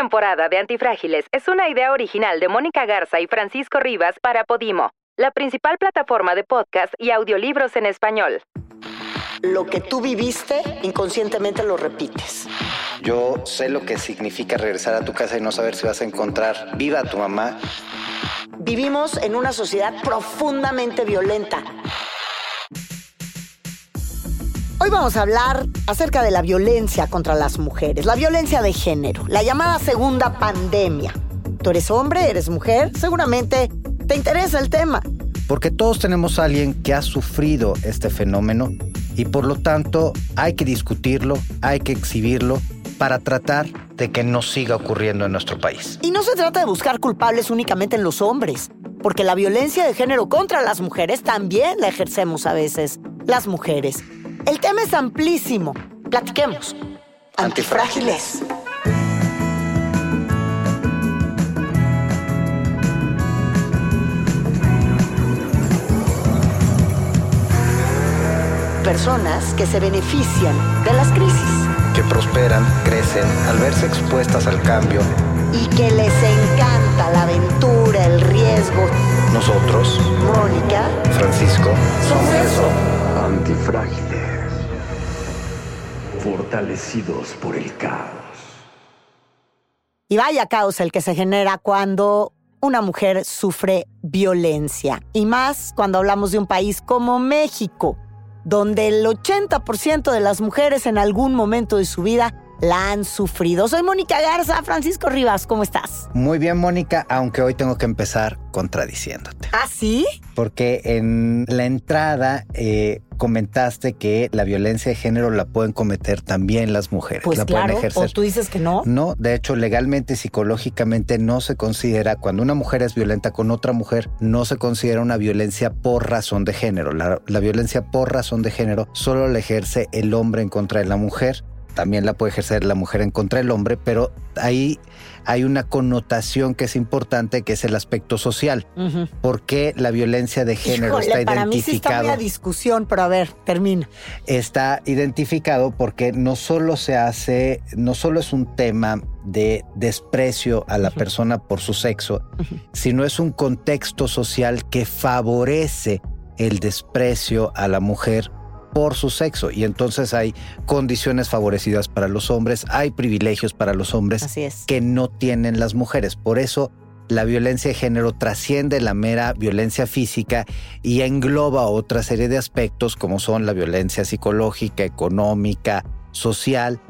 temporada de Antifrágiles es una idea original de Mónica Garza y Francisco Rivas para Podimo, la principal plataforma de podcast y audiolibros en español. Lo que tú viviste, inconscientemente lo repites. Yo sé lo que significa regresar a tu casa y no saber si vas a encontrar viva a tu mamá. Vivimos en una sociedad profundamente violenta. Hoy vamos a hablar acerca de la violencia contra las mujeres, la violencia de género, la llamada segunda pandemia. Tú eres hombre, eres mujer, seguramente te interesa el tema. Porque todos tenemos a alguien que ha sufrido este fenómeno y por lo tanto hay que discutirlo, hay que exhibirlo para tratar de que no siga ocurriendo en nuestro país. Y no se trata de buscar culpables únicamente en los hombres, porque la violencia de género contra las mujeres también la ejercemos a veces, las mujeres. El tema es amplísimo. Platiquemos. Antifrágiles. Personas que se benefician de las crisis. Que prosperan, crecen al verse expuestas al cambio. Y que les encanta la aventura, el riesgo. Nosotros, Mónica, Francisco, somos eso. Antifrágiles. Fortalecidos por el caos. Y vaya caos el que se genera cuando una mujer sufre violencia. Y más cuando hablamos de un país como México, donde el 80% de las mujeres en algún momento de su vida la han sufrido. Soy Mónica Garza, Francisco Rivas, ¿cómo estás? Muy bien, Mónica, aunque hoy tengo que empezar contradiciéndote. ¿Ah, sí? Porque en la entrada eh, comentaste que la violencia de género la pueden cometer también las mujeres. Pues la claro, pueden ejercer. o tú dices que no. No, de hecho, legalmente y psicológicamente no se considera, cuando una mujer es violenta con otra mujer, no se considera una violencia por razón de género. La, la violencia por razón de género solo la ejerce el hombre en contra de la mujer también la puede ejercer la mujer en contra del hombre, pero ahí hay una connotación que es importante, que es el aspecto social. Ujú. Porque la violencia de género Híjole, está para mí sí está discusión, pero a ver, termina. está identificado porque no solo se hace, no solo es un tema de desprecio a la persona por su sexo, sino es un contexto social que favorece el desprecio a la mujer por su sexo y entonces hay condiciones favorecidas para los hombres, hay privilegios para los hombres Así es. que no tienen las mujeres. Por eso la violencia de género trasciende la mera violencia física y engloba otra serie de aspectos como son la violencia psicológica, económica, social,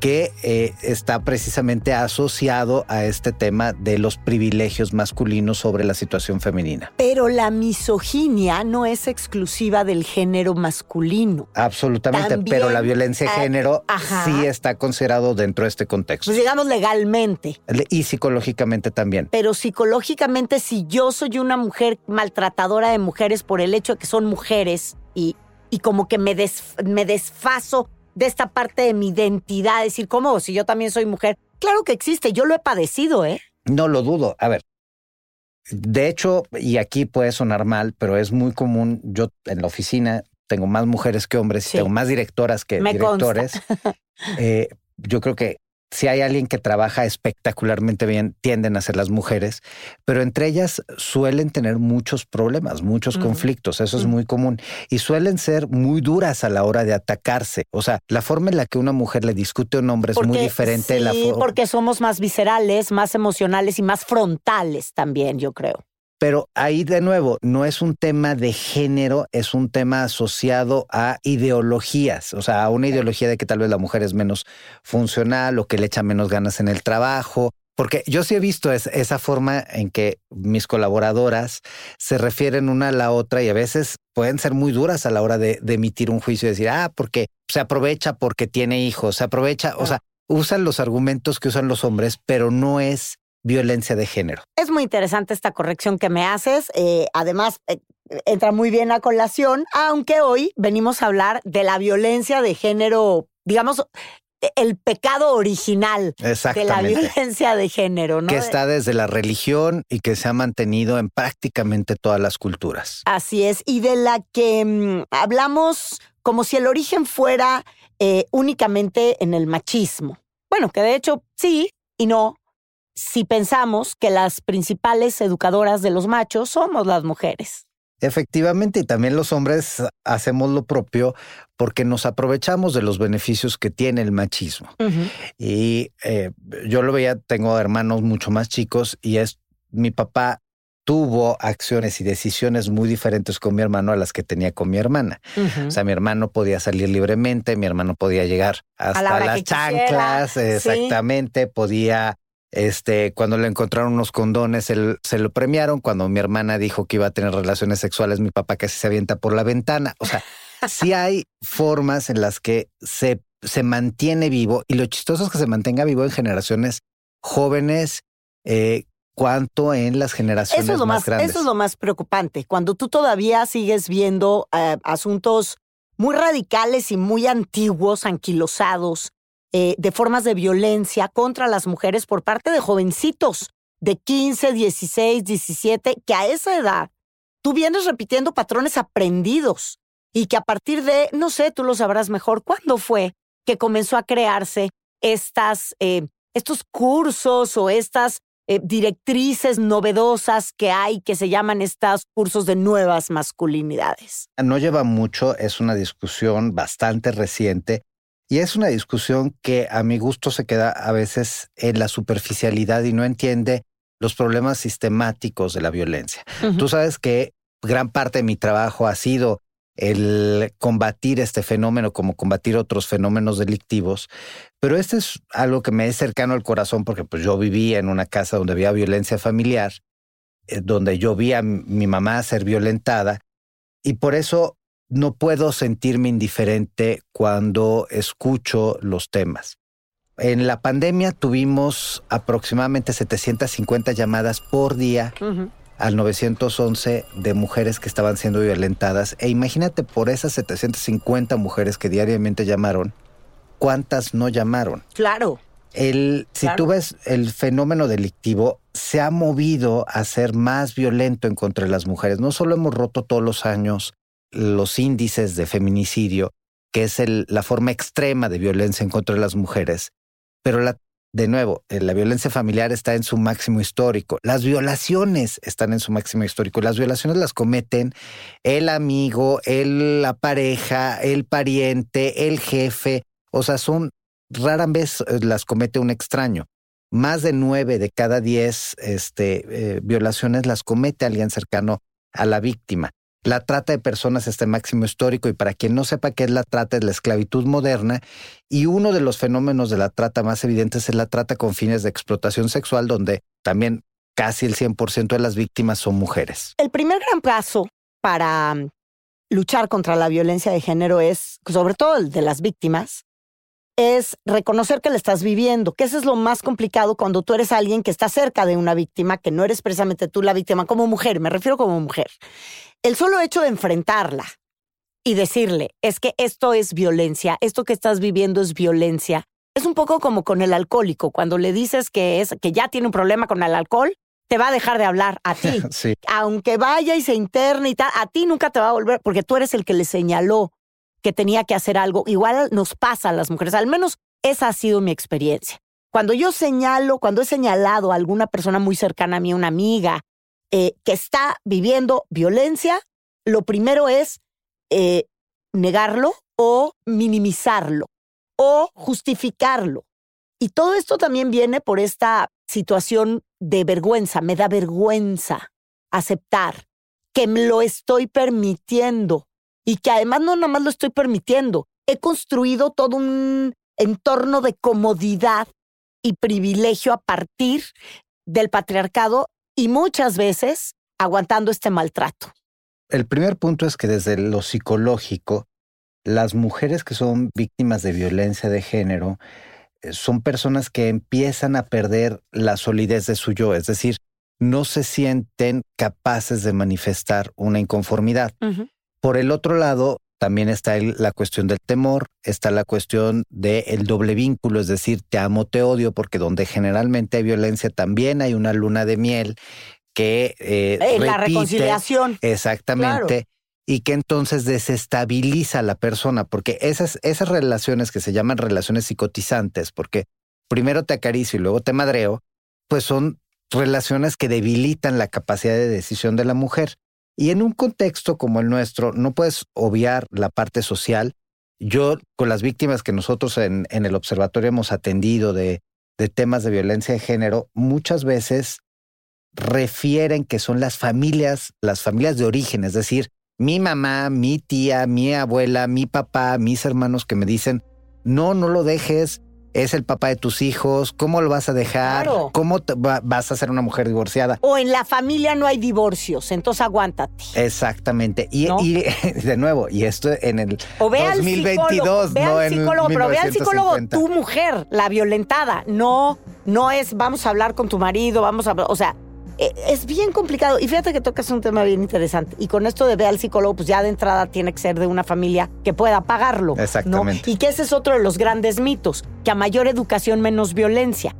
que eh, está precisamente asociado a este tema de los privilegios masculinos sobre la situación femenina. Pero la misoginia no es exclusiva del género masculino. Absolutamente, También pero la violencia de género sí está considerado dentro de este contexto. Pues digamos legalmente. Y psicológicamente también. Pero psicológicamente, si yo soy una mujer maltratadora de mujeres por el hecho de que son mujeres y, y como que me, des- me desfaso de esta parte de mi identidad, decir, ¿cómo? Si yo también soy mujer. Claro que existe, yo lo he padecido, ¿eh? No lo dudo. A ver, de hecho, y aquí puede sonar mal, pero es muy común. Yo en la oficina tengo más mujeres que hombres, Sí. tengo más directoras que Me directores. Eh, yo creo que si hay alguien que trabaja espectacularmente bien, tienden a ser las mujeres, pero entre ellas suelen tener muchos problemas, muchos conflictos, eso es Ujú. muy común, y suelen ser muy duras a la hora de atacarse. O sea, la forma en la que una mujer le discute a un hombre es muy diferente. de la sí, fo- porque somos más viscerales, más emocionales y más frontales también, yo creo. Pero ahí de nuevo, no es un tema de género, es un tema asociado a ideologías, o sea, a una ideología de que tal vez la mujer es menos funcional o que le echa menos ganas en el trabajo. Porque yo sí he visto es- esa forma en que mis colaboradoras se refieren una a la otra y a veces pueden ser muy duras a la hora de, de emitir un juicio y decir, ah, porque se aprovecha porque tiene hijos, se aprovecha, o sea, usan los argumentos que usan los hombres, pero no es violencia de género. Es muy interesante esta corrección que me haces. eh, además, eh, entra muy bien a colación, aunque hoy venimos a hablar de la violencia de género, digamos, el pecado original de la violencia de género, ¿no? que está desde la religión y que se ha mantenido en prácticamente todas las culturas. Así es, y de la que mm, hablamos como si el origen fuera eh, únicamente en el machismo. Bueno, que de hecho sí y no, si pensamos que las principales educadoras de los machos somos las mujeres. Efectivamente, y también los hombres hacemos lo propio porque nos aprovechamos de los beneficios que tiene el machismo. Y eh, yo lo veía, tengo hermanos mucho más chicos y es mi papá tuvo acciones y decisiones muy diferentes con mi hermano a las que tenía con mi hermana. O sea, mi hermano podía salir libremente, mi hermano podía llegar hasta las chanclas, exactamente, podía este, cuando le encontraron unos condones, él, se lo premiaron. Cuando mi hermana dijo que iba a tener relaciones sexuales, mi papá casi se avienta por la ventana. O sea, sí hay formas en las que se, se mantiene vivo y lo chistoso es que se mantenga vivo en generaciones jóvenes, eh, cuanto en las generaciones eso es lo más, grandes. Eso es lo más preocupante. Cuando tú todavía sigues viendo eh, asuntos muy radicales y muy antiguos, anquilosados, eh, de formas de violencia contra las mujeres por parte de jovencitos de 15, 16, 17, que a esa edad tú vienes repitiendo patrones aprendidos y que a partir de, no sé, tú lo sabrás mejor, ¿cuándo fue que comenzó a crearse estas, eh, estos cursos o estas eh, directrices novedosas que hay que se llaman estos cursos de nuevas masculinidades. No lleva mucho, es una discusión bastante reciente y es una discusión que a mi gusto se queda a veces en la superficialidad y no entiende los problemas sistemáticos de la violencia. Tú sabes que gran parte de mi trabajo ha sido el combatir este fenómeno como combatir otros fenómenos delictivos, pero este es algo que me es cercano al corazón porque pues yo vivía en una casa donde había violencia familiar, eh, donde yo vi a mi mamá ser violentada y por eso no puedo sentirme indiferente cuando escucho los temas. En la pandemia tuvimos aproximadamente 750 llamadas por día al 911 de mujeres que estaban siendo violentadas. E imagínate por esas 750 mujeres que diariamente llamaron, ¿cuántas no llamaron? Claro. El, si tú ves el fenómeno delictivo, se ha movido a ser más violento en contra de las mujeres. No solo hemos roto todos los años los índices de feminicidio, que es la forma extrema de violencia en contra de las mujeres, pero la de nuevo, eh, la violencia familiar está en su máximo histórico. Las violaciones están en su máximo histórico. Las violaciones las cometen el amigo, el, la pareja, el pariente, el jefe. O sea, son rara vez eh, las comete un extraño. Más de nueve de cada diez este, eh, violaciones las comete alguien cercano a la víctima. La trata de personas está en máximo histórico y para quien no sepa qué es la trata es la esclavitud moderna y uno de los fenómenos de la trata más evidentes es la trata con fines de explotación sexual donde también casi el 100% de las víctimas son mujeres. El primer gran paso para luchar contra la violencia de género es, sobre todo el de las víctimas, es reconocer que la estás viviendo, que eso es lo más complicado cuando tú eres alguien que está cerca de una víctima, que no eres precisamente tú la víctima como mujer, me refiero como mujer. El solo hecho de enfrentarla y decirle, es que esto es violencia, esto que estás viviendo es violencia, es un poco como con el alcohólico, cuando le dices que es que ya tiene un problema con el alcohol, te va a dejar de hablar a ti. Aunque vaya y se interne y tal, a ti nunca te va a volver porque tú eres el que le señaló que tenía que hacer algo. Igual nos pasa a las mujeres, al menos esa ha sido mi experiencia. Cuando yo señalo, cuando he señalado a alguna persona muy cercana a mí, una amiga, eh, que está viviendo violencia, lo primero es eh, negarlo o minimizarlo o justificarlo. Y todo esto también viene por esta situación de vergüenza. Me da vergüenza aceptar que me lo estoy permitiendo y que además no nada más lo estoy permitiendo. He construido todo un entorno de comodidad y privilegio a partir del patriarcado y muchas veces aguantando este maltrato. El primer punto es que desde lo psicológico, las mujeres que son víctimas de violencia de género eh, son personas que empiezan a perder la solidez de su yo, es decir, no se sienten capaces de manifestar una inconformidad. Por el otro lado, también está la cuestión del temor, está la cuestión del doble vínculo, es decir, te amo, te odio, porque donde generalmente hay violencia también hay una luna de miel que... Eh, eh la reconciliación. Exactamente. Y que entonces desestabiliza a la persona, porque esas, esas relaciones que se llaman relaciones psicotizantes, porque primero te acaricio y luego te madreo, pues son relaciones que debilitan la capacidad de decisión de la mujer. Y en un contexto como el nuestro, no puedes obviar la parte social. Yo, con las víctimas que nosotros en, el observatorio hemos atendido de temas de violencia de género, muchas veces refieren que son las familias, las familias de origen, es decir, mi mamá, mi tía, mi abuela, mi papá, mis hermanos que me dicen, no, no lo dejes, es el papá de tus hijos, ¿cómo lo vas a dejar? Claro. ¿Cómo te va- vas a ser una mujer divorciada? O en la familia no hay divorcios, entonces aguántate. Exactamente. Y, ¿No? y de nuevo, y esto en el O ve al 2022, psicólogo, ve no al en psicólogo, pero ve al psicólogo 1950. tu mujer, la violentada. No, no es vamos a hablar con tu marido, vamos a hablar, o sea, es bien complicado. Y fíjate que tocas un tema bien interesante. Y con esto de ve al psicólogo, pues ya de entrada tiene que ser de una familia que pueda pagarlo. ¿no? Exactamente. Y que ese es otro de los grandes mitos, que a mayor educación menos violencia.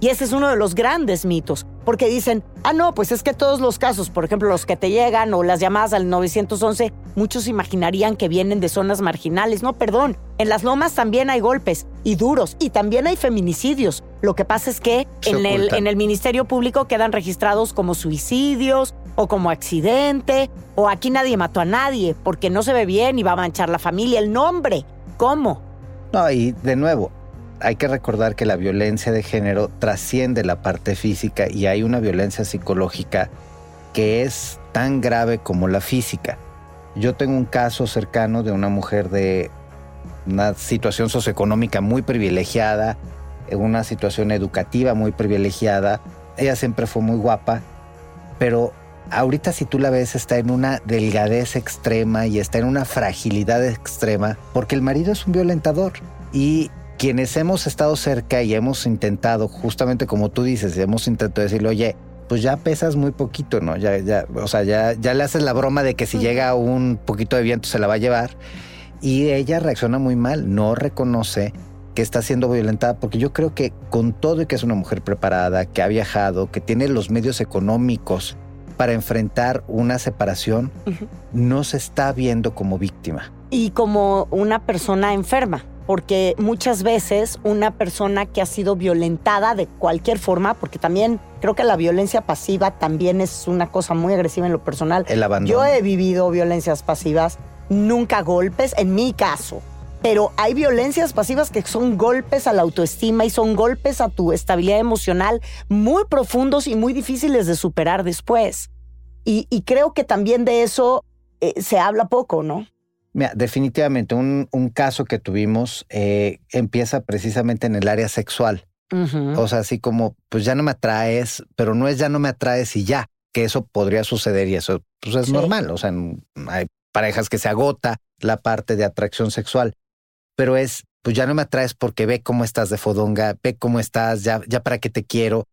Y ese es uno de los grandes mitos, porque dicen, ah, no, pues es que todos los casos, por ejemplo, los que te llegan o las llamadas al 911, muchos imaginarían que vienen de zonas marginales. No, perdón, en las lomas también hay golpes y duros y también hay feminicidios. Lo que pasa es que en el, en el Ministerio Público quedan registrados como suicidios o como accidente o aquí nadie mató a nadie porque no se ve bien y va a manchar la familia, el nombre. ¿Cómo? No, y de nuevo, hay que recordar que la violencia de género trasciende la parte física y hay una violencia psicológica que es tan grave como la física. Yo tengo un caso cercano de una mujer de una situación socioeconómica muy privilegiada, una situación educativa muy privilegiada. Ella siempre fue muy guapa, pero ahorita si tú la ves está en una delgadez extrema y está en una fragilidad extrema porque el marido es un violentador y quienes hemos estado cerca y hemos intentado, justamente como tú dices, hemos intentado decirle, oye, pues ya pesas muy poquito, ¿no? Ya, ya, o sea, ya, ya le haces la broma de que si llega un poquito de viento se la va a llevar. Y ella reacciona muy mal, no reconoce que está siendo violentada, porque yo creo que con todo y que es una mujer preparada, que ha viajado, que tiene los medios económicos para enfrentar una separación, no se está viendo como víctima. y como una persona enferma, porque muchas veces una persona que ha sido violentada de cualquier forma, porque también creo que la violencia pasiva también es una cosa muy agresiva en lo personal. El abandono. Yo he vivido violencias pasivas, nunca golpes, en mi caso. Pero hay violencias pasivas que son golpes a la autoestima y son golpes a tu estabilidad emocional muy profundos y muy difíciles de superar después. Y, y creo que también de eso eh, se habla poco, ¿no? Mira, definitivamente un, un caso que tuvimos eh, empieza precisamente en el área sexual. O sea, así como, pues ya no me atraes, pero no es ya no me atraes y ya, que eso podría suceder y eso pues es Sí. normal. O sea, hay parejas que se agota la parte de atracción sexual, pero es, pues ya no me atraes porque ve cómo estás de fodonga, ve cómo estás, ya, ya para qué te quiero.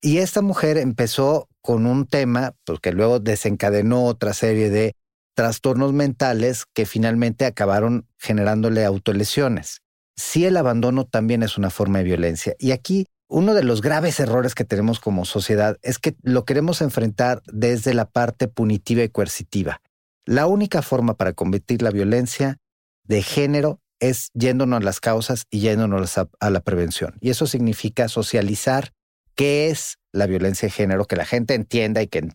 Y esta mujer empezó con un tema, pues que luego desencadenó otra serie de trastornos mentales que finalmente acabaron generándole autolesiones. Sí, el abandono también es una forma de violencia. Y aquí uno de los graves errores que tenemos como sociedad es que lo queremos enfrentar desde la parte punitiva y coercitiva. La única forma para combatir la violencia de género es yéndonos a las causas y yéndonos a, a la prevención. Y eso significa socializar qué es la violencia de género, que la gente entienda y que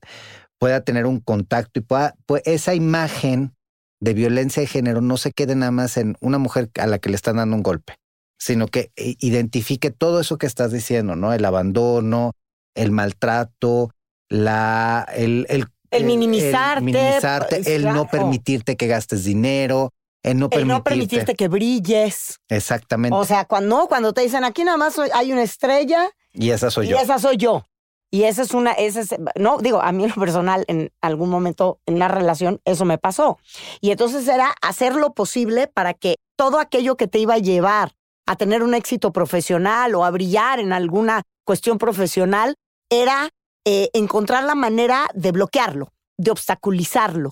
pueda tener un contacto y pueda, pues esa imagen de violencia de género no se quede nada más en una mujer a la que le están dando un golpe, sino que eh, identifique todo eso que estás diciendo, ¿no? El abandono, el maltrato, la, el, el, El minimizarte, el, minimizarte, pues, el no permitirte que gastes dinero, el no El permitirte. no permitirte que brilles. Exactamente. O sea, cuando, no, cuando te dicen aquí nada más hay una estrella y esa soy y yo. esa soy yo. Y esa es una, esa es, no, digo, a mí lo personal, en algún momento en una relación, eso me pasó. Y entonces era hacer lo posible para que todo aquello que te iba a llevar a tener un éxito profesional o a brillar en alguna cuestión profesional, era eh, encontrar la manera de bloquearlo, de obstaculizarlo.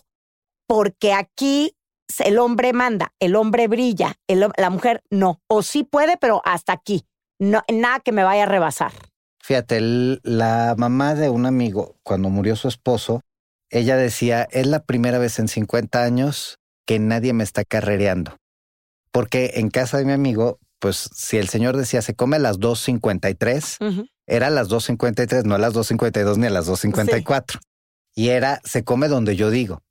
Porque aquí el hombre manda, el hombre brilla, el la mujer no. O sí puede, pero hasta aquí. No, nada que me vaya a rebasar. Fíjate, el- la mamá de un amigo, cuando murió su esposo, ella decía, es la primera vez en 50 años que nadie me está carrereando. Porque en casa de mi amigo, pues si el señor decía, se come a las 2.53, Ujú. era a las 2.53, no a las 2.52 ni a las 2.54. Y era, se come donde yo digo.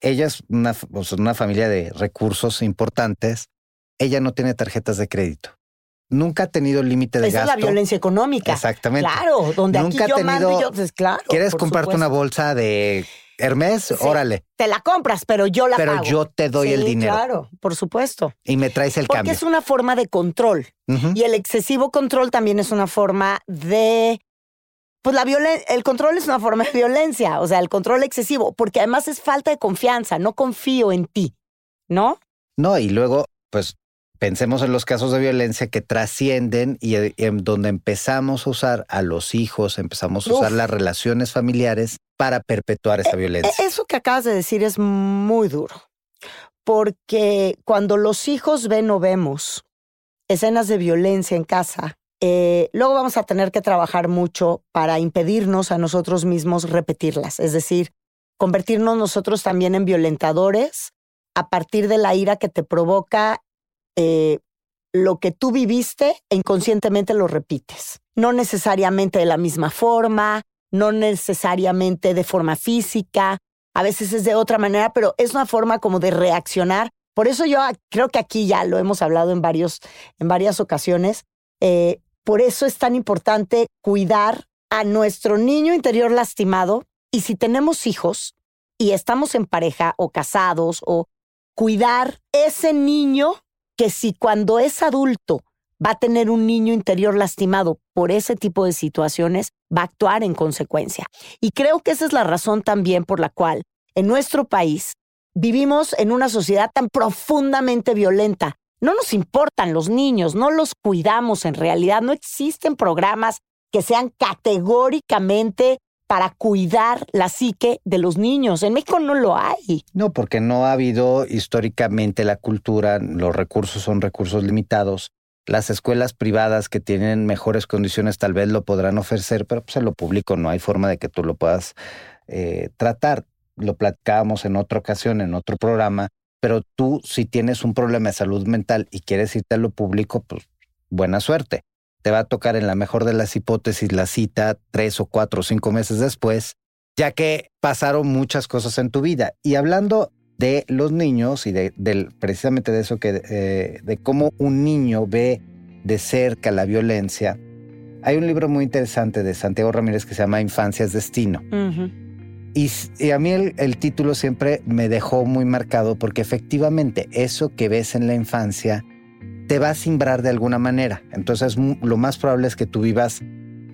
Ella es una, una familia de recursos importantes. Ella no tiene tarjetas de crédito. Nunca ha tenido límite de Esa gasto. es la violencia económica. Exactamente. Claro, donde Nunca aquí yo mando y tenido- yo, pues claro. ¿Quieres comprarte una bolsa de Hermes? Sí. Órale. Te la compras, pero yo la Pero pago. yo te doy Sí, el dinero Claro, por supuesto. y me traes el Porque cambio. es una forma de control. Y el excesivo control también es una forma de. Pues la el control es una forma de violencia, o sea, el control excesivo, porque además es falta de confianza, no confío en ti, ¿no? No, y luego, pues pensemos en los casos de violencia que trascienden y eh, en donde empezamos a usar a los hijos, empezamos a usar Uf. las relaciones familiares para perpetuar esa E- violencia. Eso que acabas de decir es muy duro, porque cuando los hijos ven o vemos escenas de violencia en casa, eh, luego vamos a tener que trabajar mucho para impedirnos a nosotros mismos repetirlas, es decir, convertirnos nosotros también en violentadores a partir de la ira que te provoca eh, lo que tú viviste e inconscientemente lo repites. No necesariamente de la misma forma, no necesariamente de forma física, a veces es de otra manera, pero es una forma como de reaccionar. Por eso yo creo que aquí ya lo hemos hablado en, varios, en varias ocasiones. eh, por eso es tan importante cuidar a nuestro niño interior lastimado y si tenemos hijos y estamos en pareja o casados o cuidar ese niño que si cuando es adulto va a tener un niño interior lastimado por ese tipo de situaciones, va a actuar en consecuencia. Y creo que esa es la razón también por la cual en nuestro país vivimos en una sociedad tan profundamente violenta. No nos importan los niños, no los cuidamos en realidad, no existen programas que sean categóricamente para cuidar la psique de los niños. En México no lo hay. No, porque no ha habido históricamente la cultura, los recursos son recursos limitados. Las escuelas privadas que tienen mejores condiciones tal vez lo podrán ofrecer, pero pues en lo público no hay forma de que tú lo puedas eh, tratar. Lo platicábamos en otra ocasión, en otro programa, pero tú si tienes un problema de salud mental y quieres irte a lo público, pues buena suerte. Te va a tocar en la mejor de las hipótesis la cita tres o cuatro o cinco meses después, ya que pasaron muchas cosas en tu vida. Y hablando de los niños y de, del- precisamente de eso que eh, de cómo un niño ve de cerca la violencia, hay un libro muy interesante de Santiago Ramírez que se llama Infancia es Destino. Y, a mí el, el título siempre me dejó muy marcado porque efectivamente eso que ves en la infancia te va a simbrar de alguna manera. Entonces lo más probable es que tú vivas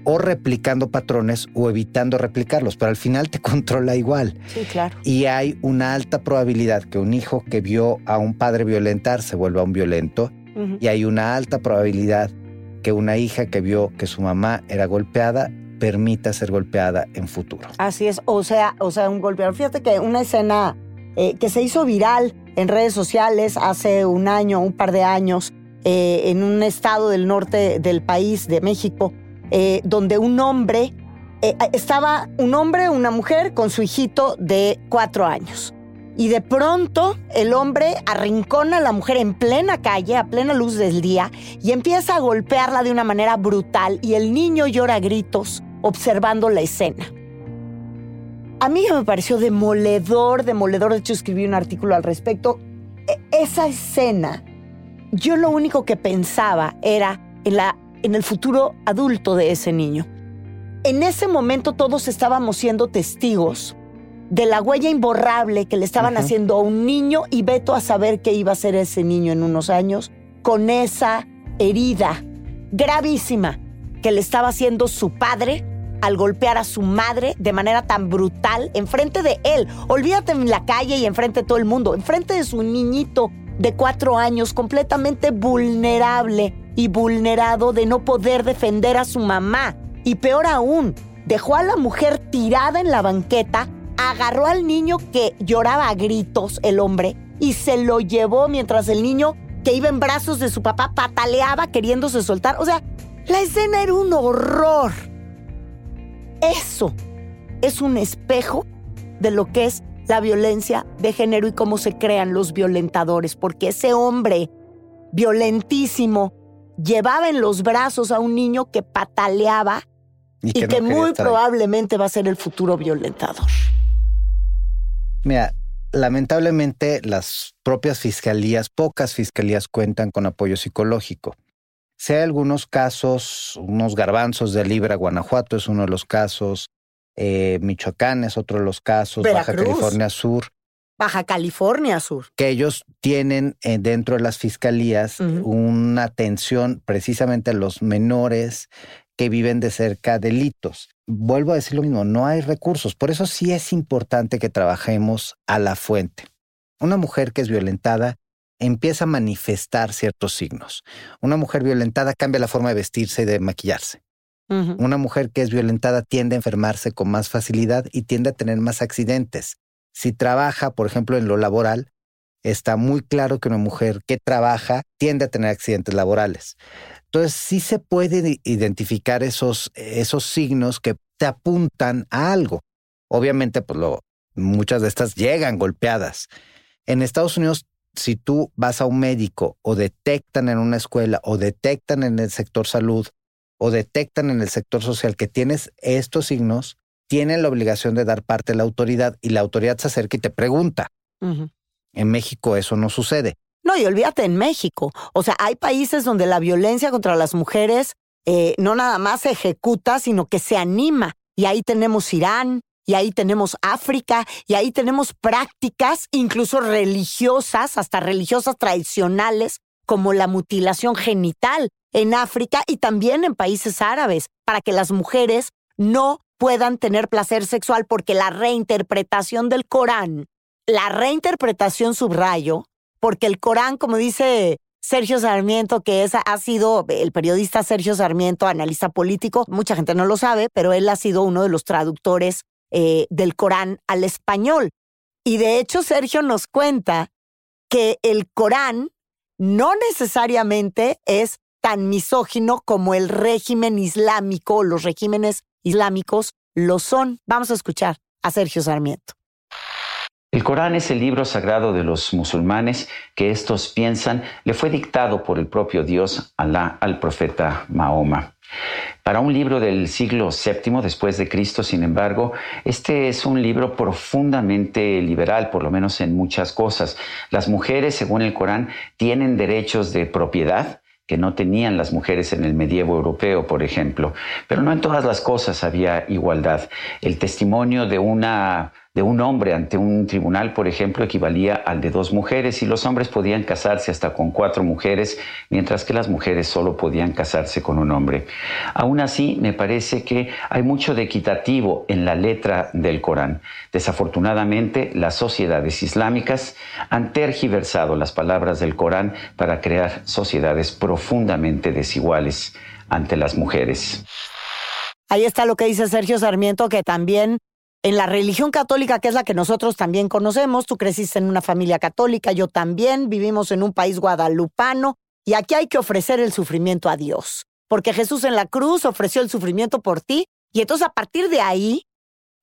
o replicando patrones o evitando replicarlos, pero al final te controla igual. Sí, claro. Y hay una alta probabilidad que un hijo que vio a un padre violentar se vuelva un violento. Y hay una alta probabilidad que una hija que vio que su mamá era golpeada permita ser golpeada en futuro. Así es, o sea, o sea, un golpeador. Fíjate que una escena eh, que se hizo viral en redes sociales hace un año, un par de años, eh, en un estado del norte del país, de México, eh, donde un hombre, estaba un hombre, una mujer con su hijito de cuatro años. Y de pronto el hombre arrincona a la mujer en plena calle, a plena luz del día, y empieza a golpearla de una manera brutal y el niño llora a gritos observando la escena. A mí me pareció demoledor, demoledor. De hecho, escribí un artículo al respecto. E- esa escena, yo lo único que pensaba era en, la, en el futuro adulto de ese niño. En ese momento todos estábamos siendo testigos de la huella imborrable que le estaban haciendo a un niño y veto a saber qué iba a ser ese niño en unos años con esa herida gravísima que le estaba haciendo su padre al golpear a su madre de manera tan brutal enfrente de él. Olvídate en la calle y enfrente de todo el mundo, enfrente de su niñito de cuatro años, completamente vulnerable y vulnerado de no poder defender a su mamá. Y peor aún, dejó a la mujer tirada en la banqueta, agarró al niño que lloraba a gritos, el hombre, y se lo llevó mientras el niño que iba en brazos de su papá pataleaba queriéndose soltar. O sea, la escena era un horror. Eso es un espejo de lo que es la violencia de género y cómo se crean los violentadores, porque ese hombre violentísimo llevaba en los brazos a un niño que pataleaba y, que, no muy probablemente va a ser el futuro violentador. Mira, lamentablemente las propias fiscalías, pocas fiscalías cuentan con apoyo psicológico. Si hay algunos casos, unos garbanzos de Libra, Guanajuato es uno de los casos, eh, Michoacán es otro de los casos, Baja. California Sur, Baja California Sur. que ellos tienen eh, dentro de las fiscalías una atención precisamente a los menores que viven de cerca delitos. Vuelvo a decir lo mismo, no hay recursos, por eso sí es importante que trabajemos a la fuente. Una mujer que es violentada empieza a manifestar ciertos signos. Una mujer violentada cambia la forma de vestirse y de maquillarse. Una mujer que es violentada tiende a enfermarse con más facilidad y tiende a tener más accidentes. Si trabaja, por ejemplo, en lo laboral, está muy claro que una mujer que trabaja tiende a tener accidentes laborales. Entonces, sí se puede identificar esos, esos signos que te apuntan a algo. Obviamente, pues lo, muchas de estas llegan golpeadas. En Estados Unidos, si tú vas a un médico o detectan en una escuela o detectan en el sector salud o detectan en el sector social que tienes estos signos, tienen la obligación de dar parte a la autoridad y la autoridad se acerca y te pregunta. En México eso no sucede. No, y olvídate en México. O sea, hay países donde la violencia contra las mujeres eh, no nada más se ejecuta, sino que se anima. Y ahí tenemos Irán, y ahí tenemos África, y ahí tenemos prácticas incluso religiosas, hasta religiosas tradicionales, como la mutilación genital en África y también en países árabes, para que las mujeres no puedan tener placer sexual, porque la reinterpretación del Corán, la reinterpretación subrayo, porque el Corán, como dice Sergio Sarmiento, que es, ha sido el periodista Sergio Sarmiento, analista político, mucha gente no lo sabe, pero él ha sido uno de los traductores eh, del Corán al español. Y de hecho, Sergio nos cuenta que el Corán no necesariamente es tan misógino como el régimen islámico o los regímenes islámicos lo son. Vamos a escuchar a Sergio Sarmiento. El Corán es el libro sagrado de los musulmanes que estos piensan le fue dictado por el propio Dios Alá al profeta Mahoma. Para un libro del siglo VII después de Cristo, sin embargo, este es un libro profundamente liberal, por lo menos en muchas cosas. Las mujeres, según el Corán, tienen derechos de propiedad que no tenían las mujeres en el medievo europeo, por ejemplo. Pero no en todas las cosas había igualdad. El testimonio de una de un hombre ante un tribunal, por ejemplo, equivalía al de dos mujeres y los hombres podían casarse hasta con cuatro mujeres, mientras que las mujeres solo podían casarse con un hombre. Aún así, me parece que hay mucho de equitativo en la letra del Corán. Desafortunadamente, las sociedades islámicas han tergiversado las palabras del Corán para crear sociedades profundamente desiguales ante las mujeres. Ahí está lo que dice Sergio Sarmiento, que también en la religión católica, que es la que nosotros también conocemos, tú creciste en una familia católica, yo también, vivimos en un país guadalupano, y aquí hay que ofrecer el sufrimiento a Dios, porque Jesús en la cruz ofreció el sufrimiento por ti, y entonces a partir de ahí,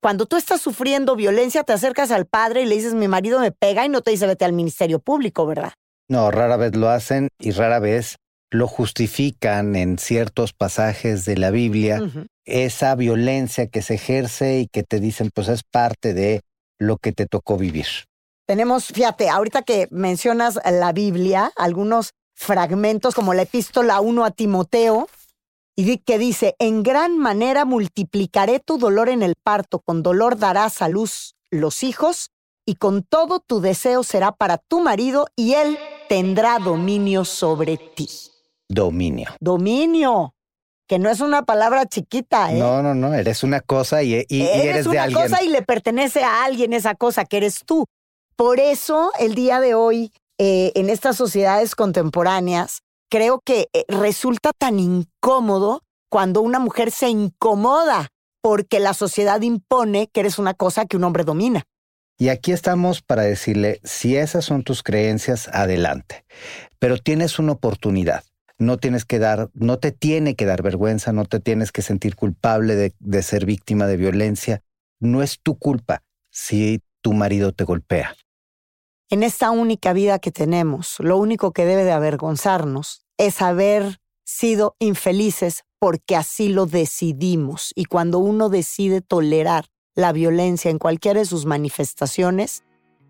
cuando tú estás sufriendo violencia, te acercas al Padre y le dices, mi marido me pega, y no te dice, vete al ministerio público, ¿verdad? No, rara vez lo hacen y rara vez lo justifican en ciertos pasajes de la Biblia. Esa violencia que se ejerce y que te dicen, pues es parte de lo que te tocó vivir. Tenemos, fíjate, ahorita que mencionas la Biblia, algunos fragmentos como la epístola 1 a Timoteo, y que dice, en gran manera multiplicaré tu dolor en el parto, con dolor darás a luz los hijos, y con todo tu deseo será para tu marido, y él tendrá dominio sobre ti. Dominio. Dominio, que no es una palabra chiquita, ¿eh? No, no, no, eres una cosa y, y- y eres, eres de una alguien. cosa y le pertenece a alguien esa cosa que eres tú. Por eso, el día de hoy, eh, en estas sociedades contemporáneas, creo que eh, resulta tan incómodo cuando una mujer se incomoda porque la sociedad impone que eres una cosa que un hombre domina. Y aquí estamos para decirle, si esas son tus creencias, adelante. Pero tienes una oportunidad. No tienes que dar, no te tiene que dar vergüenza, no te tienes que sentir culpable de, ser víctima de violencia. No es tu culpa si tu marido te golpea. En esta única vida que tenemos, lo único que debe de avergonzarnos es haber sido infelices porque así lo decidimos. Y cuando uno decide tolerar la violencia en cualquiera de sus manifestaciones,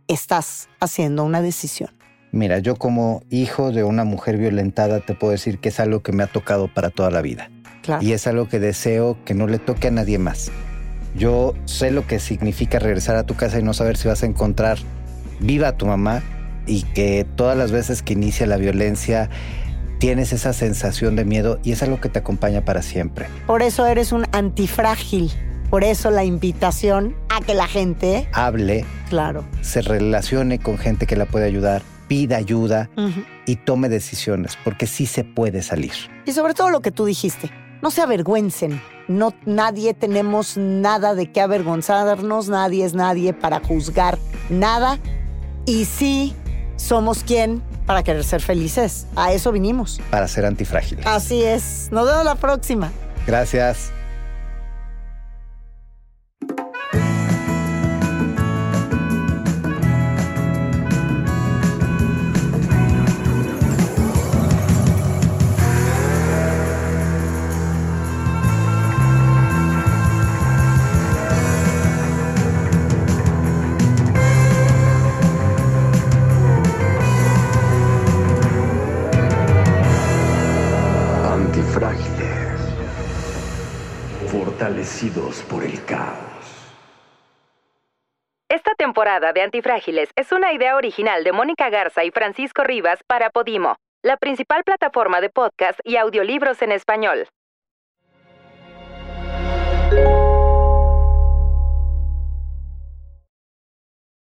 estás haciendo una decisión. Mira, yo como hijo de una mujer violentada te puedo decir que es algo que me ha tocado para toda la vida. Claro. Y es algo que deseo que no le toque a nadie más. Yo sé lo que significa regresar a tu casa y no saber si vas a encontrar viva a tu mamá y que todas las veces que inicia la violencia tienes esa sensación de miedo y es algo que te acompaña para siempre. Por eso eres un antifrágil. Por eso la invitación a que la gente, Hable, claro, se relacione con gente que la puede ayudar, pida ayuda y tome decisiones, porque sí se puede salir. Y sobre todo lo que tú dijiste, no se avergüencen. No, nadie tenemos nada de qué avergonzarnos, nadie es nadie para juzgar nada. Y sí, somos quien para querer ser felices. A eso vinimos. Para ser antifrágiles. Así es. Nos vemos la próxima. Gracias. Antifrágiles es una idea original de Mónica Garza y Francisco Rivas para Podimo, la principal plataforma de podcast y audiolibros en español.